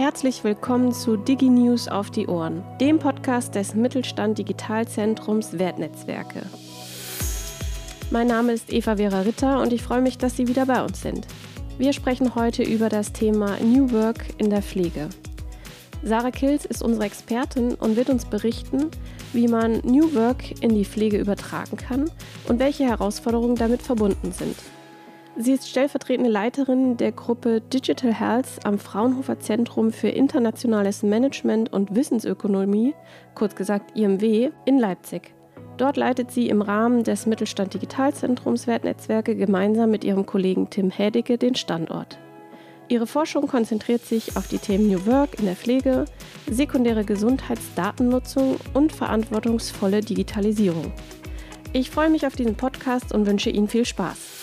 Herzlich willkommen zu DigiNews auf die Ohren, dem Podcast des Mittelstand Digitalzentrums Wertnetzwerke. Mein Name ist Eva Vera Ritter und ich freue mich, dass Sie wieder bei uns sind. Wir sprechen heute über das Thema New Work in der Pflege. Sarah Kills ist unsere Expertin und wird uns berichten, wie man New Work in die Pflege übertragen kann und welche Herausforderungen damit verbunden sind. Sie ist stellvertretende Leiterin der Gruppe Digital Health am Fraunhofer Zentrum für internationales Management und Wissensökonomie, kurz gesagt IMW, in Leipzig. Dort leitet sie im Rahmen des Mittelstand Digitalzentrums Wertnetzwerke gemeinsam mit ihrem Kollegen Tim Hädicke den Standort. Ihre Forschung konzentriert sich auf die Themen New Work in der Pflege, sekundäre Gesundheitsdatennutzung und verantwortungsvolle Digitalisierung. Ich freue mich auf diesen Podcast und wünsche Ihnen viel Spaß.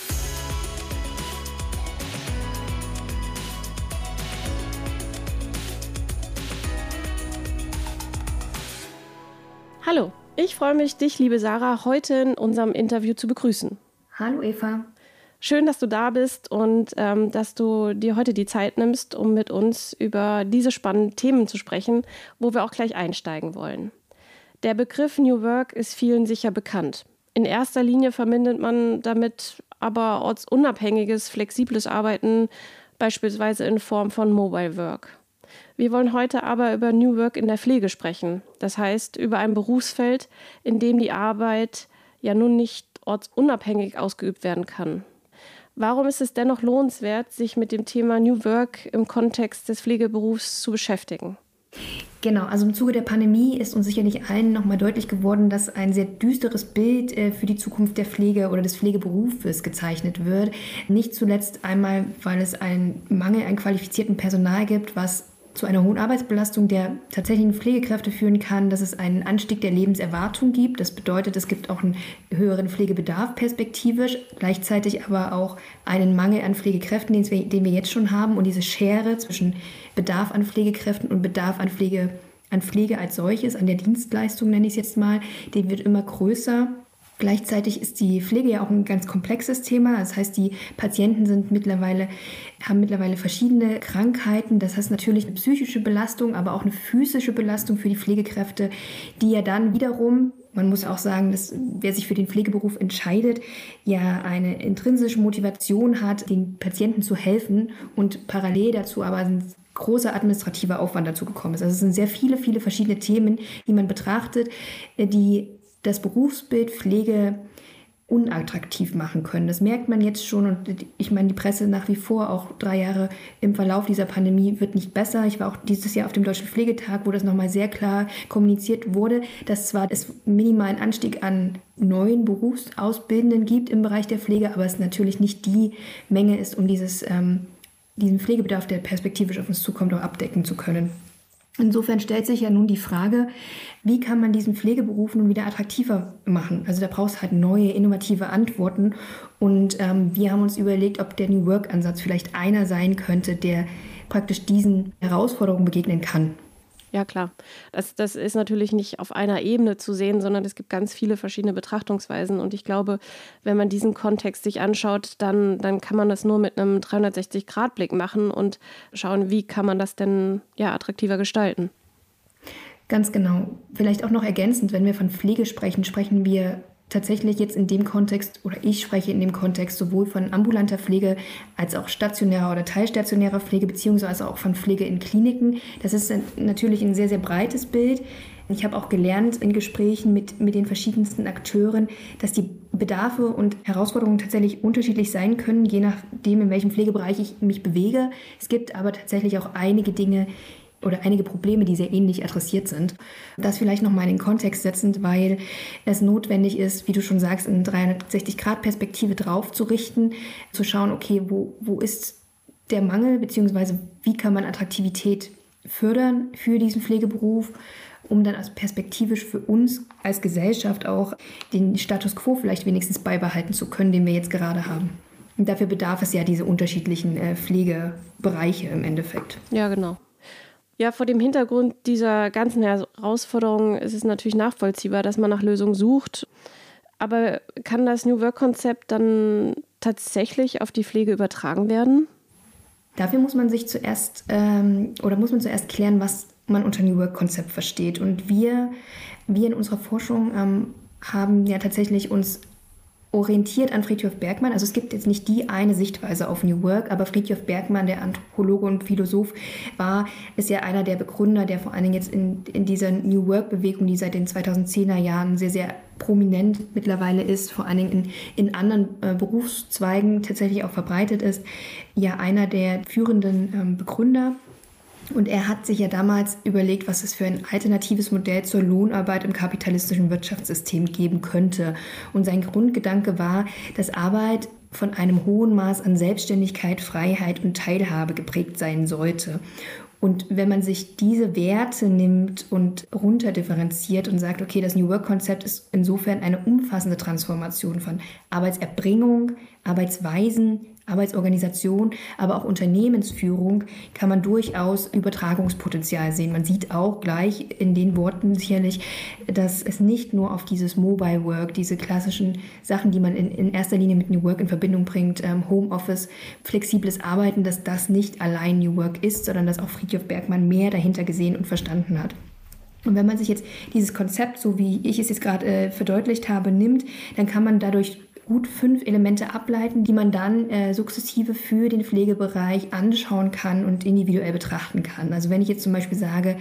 Hallo, ich freue mich, dich, liebe Sarah, heute in unserem Interview zu begrüßen. Hallo Eva. Schön, dass du da bist und ähm, dass du dir heute die Zeit nimmst, um mit uns über diese spannenden Themen zu sprechen, wo wir auch gleich einsteigen wollen. Der Begriff New Work ist vielen sicher bekannt. In erster Linie verbindet man damit aber ortsunabhängiges, flexibles Arbeiten, beispielsweise in Form von Mobile Work. Wir wollen heute aber über New Work in der Pflege sprechen. Das heißt, über ein Berufsfeld, in dem die Arbeit ja nun nicht ortsunabhängig ausgeübt werden kann. Warum ist es dennoch lohnenswert, sich mit dem Thema New Work im Kontext des Pflegeberufs zu beschäftigen? Genau, also im Zuge der Pandemie ist uns sicherlich allen nochmal deutlich geworden, dass ein sehr düsteres Bild äh, für die Zukunft der Pflege oder des Pflegeberufes gezeichnet wird. Nicht zuletzt einmal, weil es einen Mangel an qualifiziertem Personal gibt, was zu einer hohen Arbeitsbelastung der tatsächlichen Pflegekräfte führen kann, dass es einen Anstieg der Lebenserwartung gibt. Das bedeutet, es gibt auch einen höheren Pflegebedarf perspektivisch, gleichzeitig aber auch einen Mangel an Pflegekräften, den wir, den wir jetzt schon haben. Und diese Schere zwischen Bedarf an Pflegekräften und Bedarf an Pflege, an Pflege als solches, an der Dienstleistung nenne ich es jetzt mal, die wird immer größer. Gleichzeitig ist die Pflege ja auch ein ganz komplexes Thema. Das heißt, die Patienten sind mittlerweile, haben mittlerweile verschiedene Krankheiten. Das heißt natürlich eine psychische Belastung, aber auch eine physische Belastung für die Pflegekräfte, die ja dann wiederum man muss auch sagen, dass wer sich für den Pflegeberuf entscheidet, ja eine intrinsische Motivation hat, den Patienten zu helfen und parallel dazu aber ein großer administrativer Aufwand dazu gekommen ist. Also es sind sehr viele, viele verschiedene Themen, die man betrachtet, die das Berufsbild Pflege unattraktiv machen können. Das merkt man jetzt schon und ich meine, die Presse nach wie vor, auch drei Jahre im Verlauf dieser Pandemie, wird nicht besser. Ich war auch dieses Jahr auf dem Deutschen Pflegetag, wo das nochmal sehr klar kommuniziert wurde, dass zwar es minimalen Anstieg an neuen Berufsausbildenden gibt im Bereich der Pflege, aber es natürlich nicht die Menge ist, um dieses, ähm, diesen Pflegebedarf, der perspektivisch auf uns zukommt, auch abdecken zu können. Insofern stellt sich ja nun die Frage, wie kann man diesen Pflegeberuf nun wieder attraktiver machen? Also da braucht es halt neue, innovative Antworten. Und ähm, wir haben uns überlegt, ob der New Work-Ansatz vielleicht einer sein könnte, der praktisch diesen Herausforderungen begegnen kann. Ja, klar. Das, das ist natürlich nicht auf einer Ebene zu sehen, sondern es gibt ganz viele verschiedene Betrachtungsweisen. Und ich glaube, wenn man diesen Kontext sich anschaut, dann, dann kann man das nur mit einem 360-Grad-Blick machen und schauen, wie kann man das denn ja, attraktiver gestalten. Ganz genau. Vielleicht auch noch ergänzend, wenn wir von Pflege sprechen, sprechen wir tatsächlich jetzt in dem Kontext, oder ich spreche in dem Kontext sowohl von ambulanter Pflege als auch stationärer oder teilstationärer Pflege, beziehungsweise auch von Pflege in Kliniken. Das ist natürlich ein sehr, sehr breites Bild. Ich habe auch gelernt in Gesprächen mit, mit den verschiedensten Akteuren, dass die Bedarfe und Herausforderungen tatsächlich unterschiedlich sein können, je nachdem, in welchem Pflegebereich ich mich bewege. Es gibt aber tatsächlich auch einige Dinge, oder einige Probleme, die sehr ähnlich adressiert sind. Das vielleicht nochmal in den Kontext setzend, weil es notwendig ist, wie du schon sagst, in 360-Grad-Perspektive drauf zu richten, zu schauen, okay, wo, wo ist der Mangel, beziehungsweise wie kann man Attraktivität fördern für diesen Pflegeberuf, um dann als perspektivisch für uns als Gesellschaft auch den Status quo vielleicht wenigstens beibehalten zu können, den wir jetzt gerade haben. Und dafür bedarf es ja diese unterschiedlichen äh, Pflegebereiche im Endeffekt. Ja, genau. Ja, vor dem Hintergrund dieser ganzen Herausforderungen ist es natürlich nachvollziehbar, dass man nach Lösungen sucht. Aber kann das New Work-Konzept dann tatsächlich auf die Pflege übertragen werden? Dafür muss man sich zuerst ähm, oder muss man zuerst klären, was man unter New Work-Konzept versteht. Und wir, wir in unserer Forschung ähm, haben ja tatsächlich uns orientiert an Friedhof Bergmann. Also es gibt jetzt nicht die eine Sichtweise auf New Work, aber Friedhof Bergmann, der Anthropologe und Philosoph, war, ist ja einer der Begründer, der vor allen Dingen jetzt in, in dieser New Work-Bewegung, die seit den 2010er Jahren sehr, sehr prominent mittlerweile ist, vor allen Dingen in, in anderen äh, Berufszweigen tatsächlich auch verbreitet ist, ja einer der führenden ähm, Begründer und er hat sich ja damals überlegt, was es für ein alternatives Modell zur Lohnarbeit im kapitalistischen Wirtschaftssystem geben könnte. Und sein Grundgedanke war, dass Arbeit von einem hohen Maß an Selbstständigkeit, Freiheit und Teilhabe geprägt sein sollte. Und wenn man sich diese Werte nimmt und runterdifferenziert und sagt, okay, das New Work-Konzept ist insofern eine umfassende Transformation von Arbeitserbringung, Arbeitsweisen, Arbeitsorganisation, aber auch Unternehmensführung kann man durchaus Übertragungspotenzial sehen. Man sieht auch gleich in den Worten sicherlich, dass es nicht nur auf dieses Mobile Work, diese klassischen Sachen, die man in, in erster Linie mit New Work in Verbindung bringt, ähm, Homeoffice, flexibles Arbeiten, dass das nicht allein New Work ist, sondern dass auch Friedhof Bergmann mehr dahinter gesehen und verstanden hat. Und wenn man sich jetzt dieses Konzept, so wie ich es jetzt gerade äh, verdeutlicht habe, nimmt, dann kann man dadurch gut fünf Elemente ableiten, die man dann äh, sukzessive für den Pflegebereich anschauen kann und individuell betrachten kann. Also wenn ich jetzt zum Beispiel sage,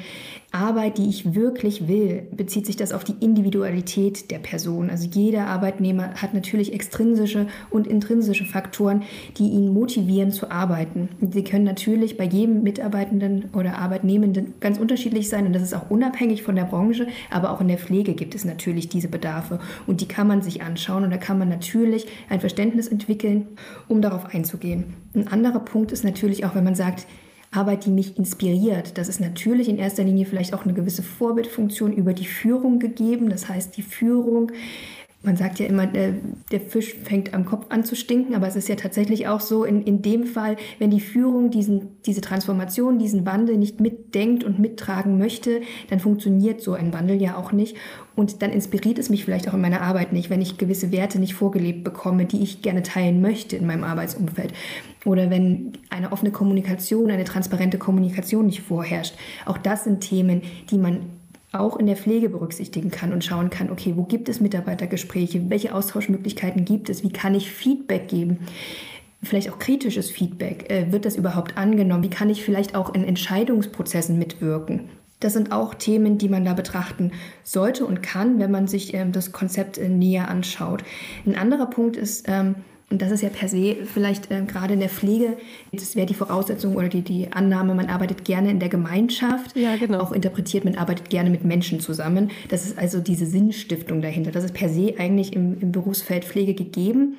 Arbeit, die ich wirklich will, bezieht sich das auf die Individualität der Person. Also jeder Arbeitnehmer hat natürlich extrinsische und intrinsische Faktoren, die ihn motivieren zu arbeiten. Sie können natürlich bei jedem Mitarbeitenden oder Arbeitnehmenden ganz unterschiedlich sein und das ist auch unabhängig von der Branche, aber auch in der Pflege gibt es natürlich diese Bedarfe und die kann man sich anschauen und da kann man natürlich ein Verständnis entwickeln, um darauf einzugehen. Ein anderer Punkt ist natürlich auch, wenn man sagt, Arbeit, die mich inspiriert. Das ist natürlich in erster Linie vielleicht auch eine gewisse Vorbildfunktion über die Führung gegeben. Das heißt, die Führung man sagt ja immer, der, der, Fisch fängt am Kopf an zu stinken, aber es ist ja tatsächlich auch so, in, in dem Fall, wenn die Führung diesen, diese Transformation, diesen Wandel nicht mitdenkt und mittragen möchte, dann funktioniert so ein Wandel ja auch nicht. Und dann inspiriert es mich vielleicht auch in meiner Arbeit nicht, wenn ich gewisse Werte nicht vorgelebt bekomme, die ich gerne teilen möchte in meinem Arbeitsumfeld. Oder wenn eine offene Kommunikation, eine transparente Kommunikation nicht vorherrscht. Auch das sind Themen, die man auch in der Pflege berücksichtigen kann und schauen kann, okay, wo gibt es Mitarbeitergespräche, welche Austauschmöglichkeiten gibt es, wie kann ich Feedback geben, vielleicht auch kritisches Feedback, äh, wird das überhaupt angenommen, wie kann ich vielleicht auch in Entscheidungsprozessen mitwirken. Das sind auch Themen, die man da betrachten sollte und kann, wenn man sich ähm, das Konzept äh, näher anschaut. Ein anderer Punkt ist, ähm, und das ist ja per se vielleicht äh, gerade in der Pflege, das wäre die Voraussetzung oder die, die Annahme, man arbeitet gerne in der Gemeinschaft. Ja, genau. Auch interpretiert, man arbeitet gerne mit Menschen zusammen. Das ist also diese Sinnstiftung dahinter. Das ist per se eigentlich im, im Berufsfeld Pflege gegeben.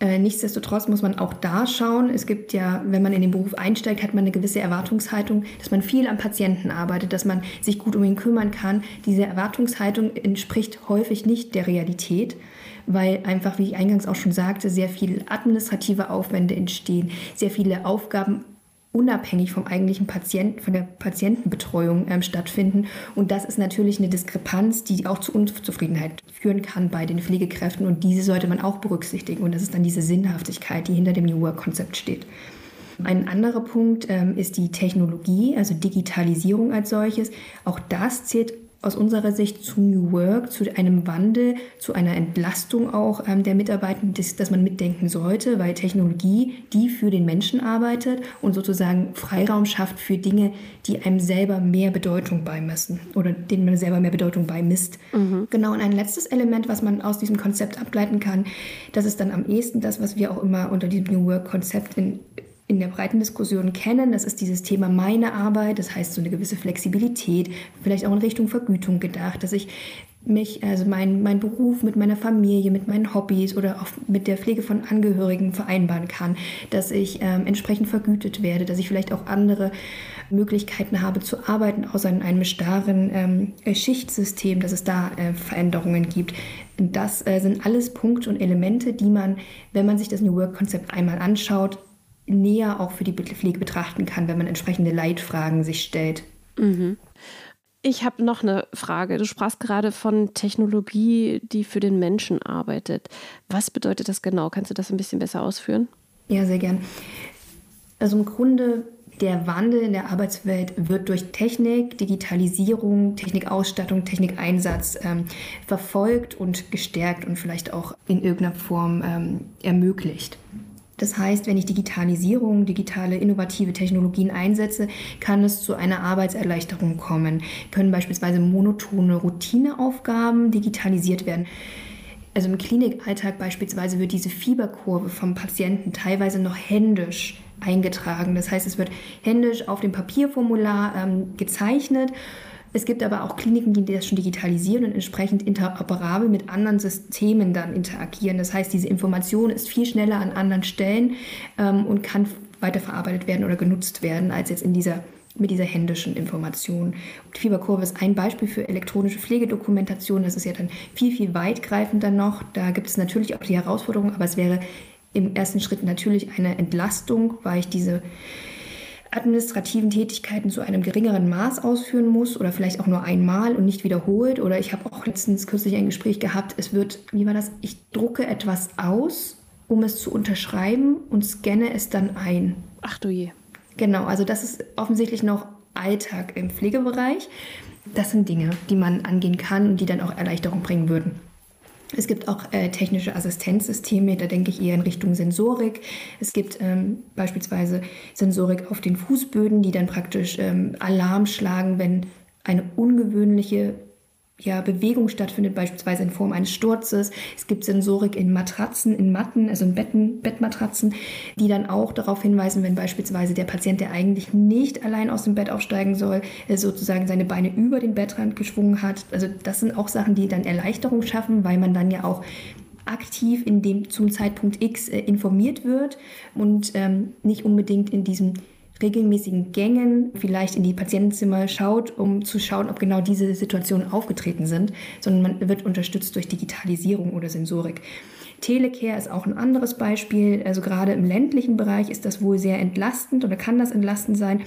Äh, nichtsdestotrotz muss man auch da schauen. Es gibt ja, wenn man in den Beruf einsteigt, hat man eine gewisse Erwartungshaltung, dass man viel am Patienten arbeitet, dass man sich gut um ihn kümmern kann. Diese Erwartungshaltung entspricht häufig nicht der Realität weil einfach, wie ich eingangs auch schon sagte, sehr viele administrative Aufwände entstehen, sehr viele Aufgaben unabhängig vom eigentlichen Patienten, von der Patientenbetreuung ähm, stattfinden. Und das ist natürlich eine Diskrepanz, die auch zu Unzufriedenheit führen kann bei den Pflegekräften. Und diese sollte man auch berücksichtigen. Und das ist dann diese Sinnhaftigkeit, die hinter dem New Work-Konzept steht. Ein anderer Punkt ähm, ist die Technologie, also Digitalisierung als solches. Auch das zählt aus unserer Sicht zu New Work, zu einem Wandel, zu einer Entlastung auch ähm, der Mitarbeitenden, dass, dass man mitdenken sollte, weil Technologie, die für den Menschen arbeitet und sozusagen Freiraum schafft für Dinge, die einem selber mehr Bedeutung beimessen oder denen man selber mehr Bedeutung beimisst. Mhm. Genau, und ein letztes Element, was man aus diesem Konzept ableiten kann, das ist dann am ehesten das, was wir auch immer unter diesem New Work-Konzept in in der breiten Diskussion kennen. Das ist dieses Thema meine Arbeit, das heißt so eine gewisse Flexibilität, vielleicht auch in Richtung Vergütung gedacht, dass ich mich, also mein, mein Beruf mit meiner Familie, mit meinen Hobbys oder auch mit der Pflege von Angehörigen vereinbaren kann, dass ich ähm, entsprechend vergütet werde, dass ich vielleicht auch andere Möglichkeiten habe zu arbeiten, außer in einem starren ähm, Schichtsystem, dass es da äh, Veränderungen gibt. Das äh, sind alles Punkte und Elemente, die man, wenn man sich das New Work-Konzept einmal anschaut, näher auch für die Pflege betrachten kann, wenn man entsprechende Leitfragen sich stellt. Mhm. Ich habe noch eine Frage. Du sprachst gerade von Technologie, die für den Menschen arbeitet. Was bedeutet das genau? Kannst du das ein bisschen besser ausführen? Ja, sehr gern. Also im Grunde der Wandel in der Arbeitswelt wird durch Technik, Digitalisierung, Technikausstattung, Technikeinsatz ähm, verfolgt und gestärkt und vielleicht auch in irgendeiner Form ähm, ermöglicht. Das heißt, wenn ich Digitalisierung, digitale innovative Technologien einsetze, kann es zu einer Arbeitserleichterung kommen. Können beispielsweise monotone Routineaufgaben digitalisiert werden. Also im Klinikalltag beispielsweise wird diese Fieberkurve vom Patienten teilweise noch händisch eingetragen. Das heißt, es wird händisch auf dem Papierformular ähm, gezeichnet. Es gibt aber auch Kliniken, die das schon digitalisieren und entsprechend interoperabel mit anderen Systemen dann interagieren. Das heißt, diese Information ist viel schneller an anderen Stellen ähm, und kann weiterverarbeitet werden oder genutzt werden, als jetzt in dieser mit dieser händischen Information. Die Fieberkurve ist ein Beispiel für elektronische Pflegedokumentation. Das ist ja dann viel, viel weitgreifender noch. Da gibt es natürlich auch die Herausforderungen, aber es wäre im ersten Schritt natürlich eine Entlastung, weil ich diese administrativen Tätigkeiten zu einem geringeren Maß ausführen muss oder vielleicht auch nur einmal und nicht wiederholt. Oder ich habe auch letztens kürzlich ein Gespräch gehabt, es wird, wie war das, ich drucke etwas aus, um es zu unterschreiben und scanne es dann ein. Ach du je. Genau, also das ist offensichtlich noch Alltag im Pflegebereich. Das sind Dinge, die man angehen kann und die dann auch Erleichterung bringen würden. Es gibt auch äh, technische Assistenzsysteme, da denke ich eher in Richtung Sensorik. Es gibt ähm, beispielsweise Sensorik auf den Fußböden, die dann praktisch ähm, Alarm schlagen, wenn eine ungewöhnliche ja, Bewegung stattfindet, beispielsweise in Form eines Sturzes. Es gibt Sensorik in Matratzen, in Matten, also in Betten, Bettmatratzen, die dann auch darauf hinweisen, wenn beispielsweise der Patient, der eigentlich nicht allein aus dem Bett aufsteigen soll, äh, sozusagen seine Beine über den Bettrand geschwungen hat. Also das sind auch Sachen, die dann Erleichterung schaffen, weil man dann ja auch aktiv in dem zum Zeitpunkt X äh, informiert wird und ähm, nicht unbedingt in diesem regelmäßigen Gängen vielleicht in die Patientenzimmer schaut, um zu schauen, ob genau diese Situationen aufgetreten sind, sondern man wird unterstützt durch Digitalisierung oder Sensorik. Telecare ist auch ein anderes Beispiel. Also gerade im ländlichen Bereich ist das wohl sehr entlastend oder kann das entlastend sein,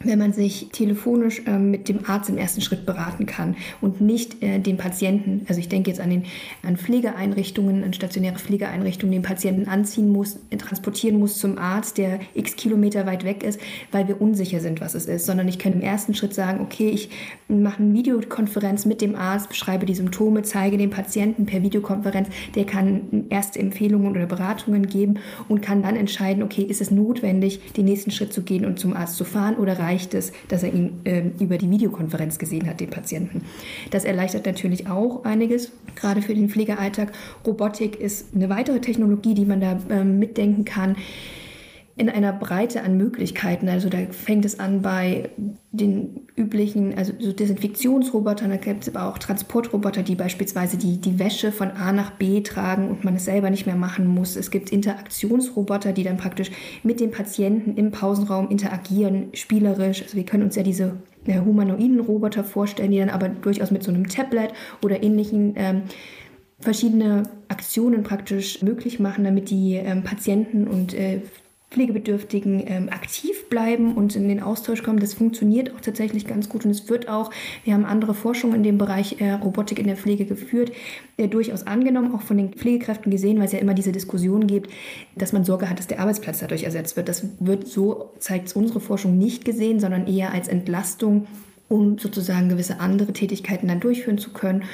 wenn man sich telefonisch äh, mit dem Arzt im ersten Schritt beraten kann und nicht äh, den Patienten, also ich denke jetzt an, den, an Pflegeeinrichtungen, an stationäre Pflegeeinrichtungen, den Patienten anziehen muss, transportieren muss zum Arzt, der x Kilometer weit weg ist, weil wir unsicher sind, was es ist, sondern ich kann im ersten Schritt sagen, okay, ich mache eine Videokonferenz mit dem Arzt, beschreibe die Symptome, zeige dem Patienten per Videokonferenz, der kann erste Empfehlungen oder Beratungen geben und kann dann entscheiden, okay, ist es notwendig, den nächsten Schritt zu gehen und zum Arzt zu fahren oder reicht es, dass er ihn äh, über die Videokonferenz gesehen hat, den Patienten. Das erleichtert natürlich auch einiges, gerade für den Pflegealltag. Robotik ist eine weitere Technologie, die man da äh, mitdenken kann in einer Breite an Möglichkeiten. Also da fängt es an bei den üblichen, also so Desinfektionsrobotern, da gibt es aber auch Transportroboter, die beispielsweise die, die Wäsche von A nach B tragen und man es selber nicht mehr machen muss. Es gibt Interaktionsroboter, die dann praktisch mit dem Patienten im Pausenraum interagieren, spielerisch. Also wir können uns ja diese ja, humanoiden Roboter vorstellen, die dann aber durchaus mit so einem Tablet oder ähnlichen ähm, verschiedene Aktionen praktisch möglich machen, damit die ähm, Patienten und äh, Pflegebedürftigen ähm, aktiv bleiben und in den Austausch kommen. Das funktioniert auch tatsächlich ganz gut und es wird auch, wir haben andere Forschung in dem Bereich äh, Robotik in der Pflege geführt, äh, durchaus angenommen, auch von den Pflegekräften gesehen, weil es ja immer diese Diskussion gibt, dass man Sorge hat, dass der Arbeitsplatz dadurch ersetzt wird. Das wird so, zeigt unsere Forschung nicht gesehen, sondern eher als Entlastung, um sozusagen gewisse andere Tätigkeiten dann durchführen zu können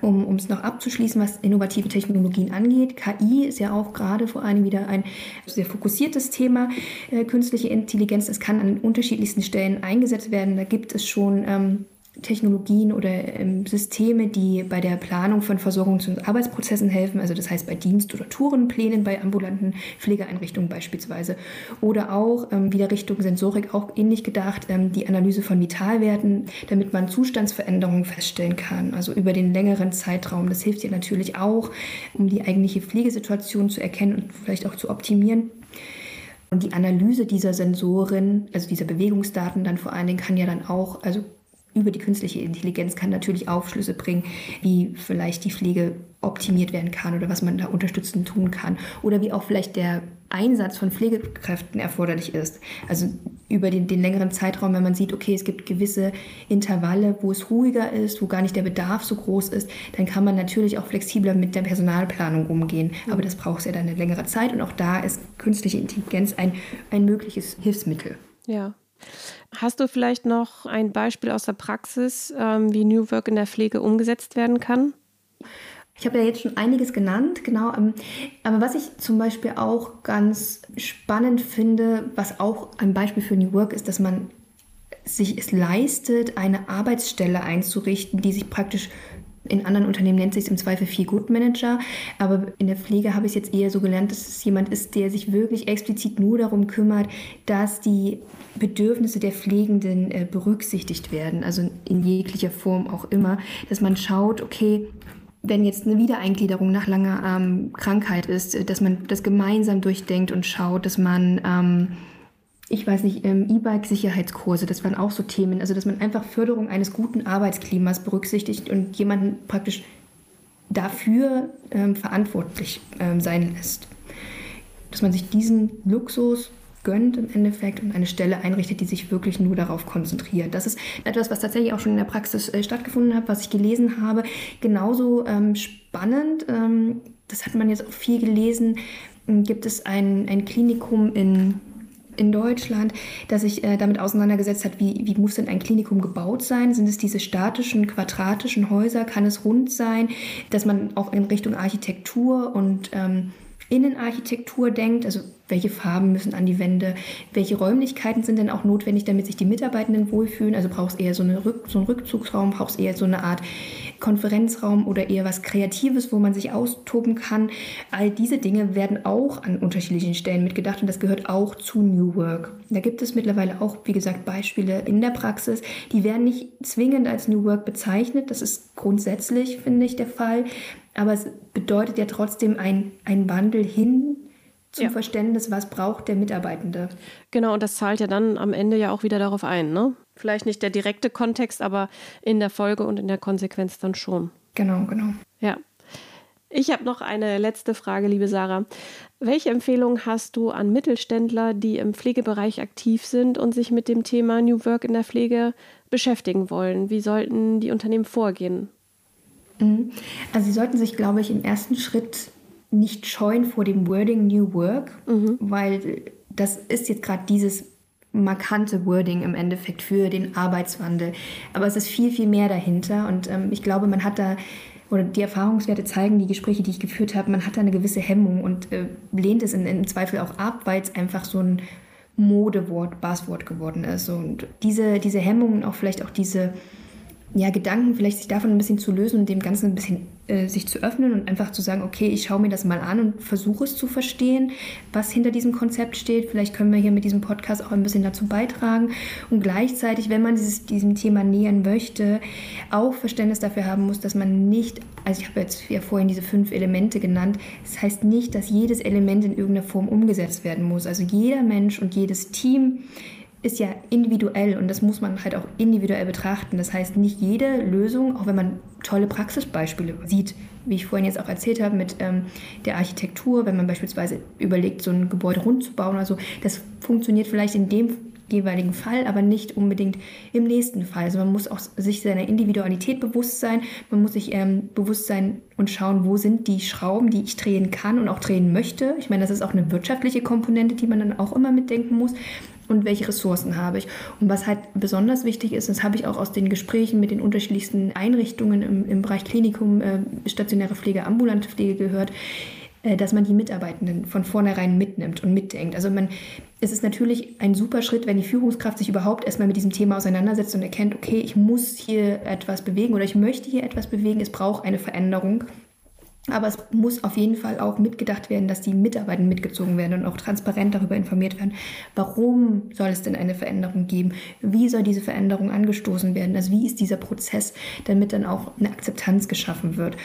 um es noch abzuschließen, was innovative Technologien angeht. KI ist ja auch gerade vor allem wieder ein sehr fokussiertes Thema. Äh, künstliche Intelligenz, das kann an unterschiedlichsten Stellen eingesetzt werden. Da gibt es schon ähm, Technologien oder ähm, Systeme, die bei der Planung von Versorgungs- und Arbeitsprozessen helfen, also das heißt bei Dienst- oder Tourenplänen bei ambulanten Pflegeeinrichtungen beispielsweise. Oder auch ähm, wieder Richtung Sensorik auch ähnlich gedacht, ähm, die Analyse von Vitalwerten, damit man Zustandsveränderungen feststellen kann, also über den längeren Zeitraum. Das hilft ja natürlich auch, um die eigentliche Pflegesituation zu erkennen und vielleicht auch zu optimieren. Und die Analyse dieser Sensoren, also dieser Bewegungsdaten dann vor allen Dingen, kann ja dann auch, also über die künstliche Intelligenz kann natürlich Aufschlüsse bringen, wie vielleicht die Pflege optimiert werden kann oder was man da unterstützend tun kann oder wie auch vielleicht der Einsatz von Pflegekräften erforderlich ist. Also über den, den, längeren Zeitraum, wenn man sieht, okay, es gibt gewisse Intervalle, wo es ruhiger ist, wo gar nicht der Bedarf so groß ist, dann kann man natürlich auch flexibler mit der Personalplanung umgehen. Mhm. Aber das braucht ja dann eine längere Zeit und auch da ist künstliche Intelligenz ein, ein mögliches Hilfsmittel. Ja. Hast du vielleicht noch ein Beispiel aus der Praxis, ähm, wie New Work in der Pflege umgesetzt werden kann? Ich habe ja jetzt schon einiges genannt, genau. Ähm, aber was ich zum Beispiel auch ganz spannend finde, was auch ein Beispiel für New Work ist, dass man sich es leistet, eine Arbeitsstelle einzurichten, die sich praktisch in anderen Unternehmen nennt sich es im Zweifel viel Good Manager, aber in der Pflege habe ich es jetzt eher so gelernt, dass es jemand ist, der sich wirklich explizit nur darum kümmert, dass die Bedürfnisse der Pflegenden äh, berücksichtigt werden, also in jeglicher Form auch immer, dass man schaut, okay, wenn jetzt eine Wiedereingliederung nach langer ähm, Krankheit ist, dass man das gemeinsam durchdenkt und schaut, dass man, ähm, ich weiß nicht, ähm, E-Bike-Sicherheitskurse, das waren auch so Themen, also dass man einfach Förderung eines guten Arbeitsklimas berücksichtigt und jemanden praktisch dafür ähm, verantwortlich ähm, sein lässt. Dass man sich diesen Luxus gönnt im Endeffekt und eine Stelle einrichtet, die sich wirklich nur darauf konzentriert. Das ist etwas, was tatsächlich auch schon in der Praxis äh, stattgefunden hat, was ich gelesen habe. Genauso ähm, spannend, ähm, das hat man jetzt auch viel gelesen, ähm, gibt es ein, ein Klinikum in in Deutschland, das sich äh, damit auseinandergesetzt hat, wie, wie muss denn ein Klinikum gebaut sein? Sind es diese statischen, quadratischen Häuser? Kann es rund sein? Dass man auch in Richtung Architektur und ähm, Innenarchitektur denkt, also welche Farben müssen an die Wände, welche Räumlichkeiten sind denn auch notwendig, damit sich die Mitarbeitenden wohlfühlen. Also braucht es eher so, eine Rück, so einen Rückzugsraum, braucht es eher so eine Art Konferenzraum oder eher was Kreatives, wo man sich austoben kann. All diese Dinge werden auch an unterschiedlichen Stellen mitgedacht und das gehört auch zu New Work. Da gibt es mittlerweile auch, wie gesagt, Beispiele in der Praxis. Die werden nicht zwingend als New Work bezeichnet. Das ist grundsätzlich, finde ich, der Fall. Aber es bedeutet ja trotzdem ein, ein Wandel hin zum ja. Verständnis, was braucht der Mitarbeitende. Genau, und das zahlt ja dann am Ende ja auch wieder darauf ein, ne? Vielleicht nicht der direkte Kontext, aber in der Folge und in der Konsequenz dann schon. Genau, genau. Ja. Ich habe noch eine letzte Frage, liebe Sarah. Welche Empfehlungen hast du an Mittelständler, die im Pflegebereich aktiv sind und sich mit dem Thema New Work in der Pflege beschäftigen wollen? Wie sollten die Unternehmen vorgehen? Mhm. Also sie sollten sich, glaube ich, im ersten Schritt nicht scheuen vor dem Wording New Work, mhm. weil das ist jetzt gerade dieses markante Wording im Endeffekt für den Arbeitswandel. Aber es ist viel, viel mehr dahinter und ähm, ich glaube, man hat da oder die Erfahrungswerte zeigen, die Gespräche, die ich geführt habe, man hat da eine gewisse Hemmung und äh, lehnt es in, im Zweifel auch ab, weil es einfach so ein Modewort, Buzzword geworden ist. Und diese, diese Hemmungen, auch vielleicht auch diese ja, Gedanken, vielleicht sich davon ein bisschen zu lösen und dem Ganzen ein bisschen äh, sich zu öffnen und einfach zu sagen, okay, ich schaue mir das mal an und versuche es zu verstehen, was hinter diesem Konzept steht. Vielleicht können wir hier mit diesem Podcast auch ein bisschen dazu beitragen und gleichzeitig, wenn man dieses, diesem Thema nähern möchte, auch Verständnis dafür haben muss, dass man nicht, also ich habe jetzt ja vorhin diese fünf Elemente genannt, das heißt nicht, dass jedes Element in irgendeiner Form umgesetzt werden muss. Also jeder Mensch und jedes Team ist ja individuell und das muss man halt auch individuell betrachten. Das heißt, nicht jede Lösung, auch wenn man tolle Praxisbeispiele sieht, wie ich vorhin jetzt auch erzählt habe mit ähm, der Architektur, wenn man beispielsweise überlegt, so ein Gebäude rund zu bauen, also das funktioniert vielleicht in dem jeweiligen Fall, aber nicht unbedingt im nächsten Fall. Also man muss auch sich seiner Individualität bewusst sein, man muss sich ähm, bewusst sein und schauen, wo sind die Schrauben, die ich drehen kann und auch drehen möchte. Ich meine, das ist auch eine wirtschaftliche Komponente, die man dann auch immer mitdenken muss und welche Ressourcen habe ich. Und was halt besonders wichtig ist, das habe ich auch aus den Gesprächen mit den unterschiedlichsten Einrichtungen im, im Bereich Klinikum, äh, stationäre Pflege, ambulante Pflege gehört, äh, dass man die Mitarbeitenden von vornherein mitnimmt und mitdenkt. Also man, es ist natürlich ein super Schritt, wenn die Führungskraft sich überhaupt erstmal mit diesem Thema auseinandersetzt und erkennt, okay, ich muss hier etwas bewegen oder ich möchte hier etwas bewegen, es braucht eine Veränderung. Aber es muss auf jeden Fall auch mitgedacht werden, dass die Mitarbeiter mitgezogen werden und auch transparent darüber informiert werden, warum soll es denn eine Veränderung geben? Wie soll diese Veränderung angestoßen werden? Also wie ist dieser Prozess, damit dann auch eine Akzeptanz geschaffen wird?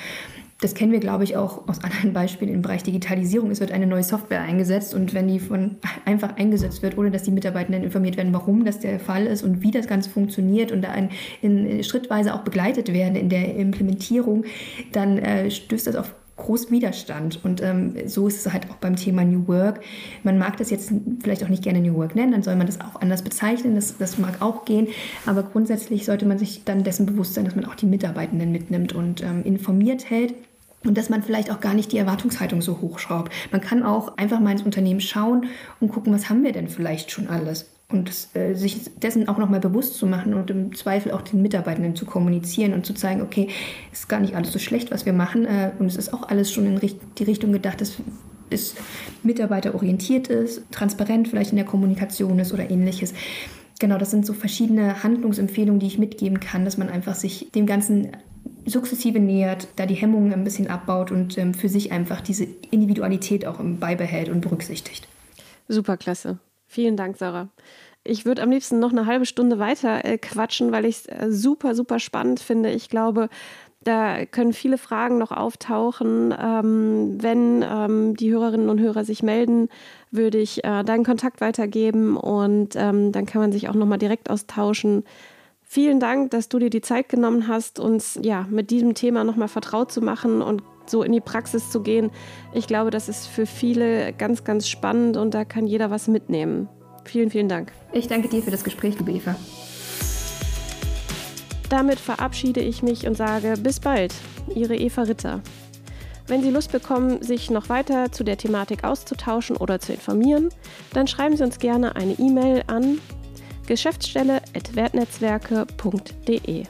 Das kennen wir, glaube ich, auch aus anderen Beispielen im Bereich Digitalisierung. Es wird eine neue Software eingesetzt und wenn die von einfach eingesetzt wird, ohne dass die Mitarbeitenden informiert werden, warum das der Fall ist und wie das Ganze funktioniert und da ein, in, schrittweise auch begleitet werden in der Implementierung, dann äh, stößt das auf groß Widerstand. Und ähm, so ist es halt auch beim Thema New Work. Man mag das jetzt vielleicht auch nicht gerne New Work nennen, dann soll man das auch anders bezeichnen. Das, das mag auch gehen. Aber grundsätzlich sollte man sich dann dessen bewusst sein, dass man auch die Mitarbeitenden mitnimmt und ähm, informiert hält. Und dass man vielleicht auch gar nicht die Erwartungshaltung so hochschraubt. Man kann auch einfach mal ins Unternehmen schauen und gucken, was haben wir denn vielleicht schon alles und äh, sich dessen auch nochmal bewusst zu machen und im Zweifel auch den Mitarbeitenden zu kommunizieren und zu zeigen, okay, es ist gar nicht alles so schlecht, was wir machen äh, und es ist auch alles schon in die Richtung gedacht, dass es mitarbeiterorientiert ist, transparent vielleicht in der Kommunikation ist oder ähnliches. Genau, das sind so verschiedene Handlungsempfehlungen, die ich mitgeben kann, dass man einfach sich dem Ganzen sukzessive nähert, da die Hemmungen ein bisschen abbaut und ähm, für sich einfach diese Individualität auch beibehält und berücksichtigt. Superklasse. Vielen Dank, Sarah. Ich würde am liebsten noch eine halbe Stunde weiter äh, quatschen, weil ich es äh, super, super spannend finde. Ich glaube, da können viele Fragen noch auftauchen. Ähm, wenn ähm, die Hörerinnen und Hörer sich melden, würde ich äh, deinen Kontakt weitergeben und ähm, dann kann man sich auch nochmal direkt austauschen. Vielen Dank, dass du dir die Zeit genommen hast, uns ja mit diesem Thema nochmal vertraut zu machen und so in die Praxis zu gehen. Ich glaube, das ist für viele ganz, ganz spannend und da kann jeder was mitnehmen. Vielen, vielen Dank. Ich danke dir für das Gespräch, liebe Eva. Damit verabschiede ich mich und sage bis bald, Ihre Eva Ritter. Wenn Sie Lust bekommen, sich noch weiter zu der Thematik auszutauschen oder zu informieren, dann schreiben Sie uns gerne eine E-Mail an geschäftsstelle.wertnetzwerke.de.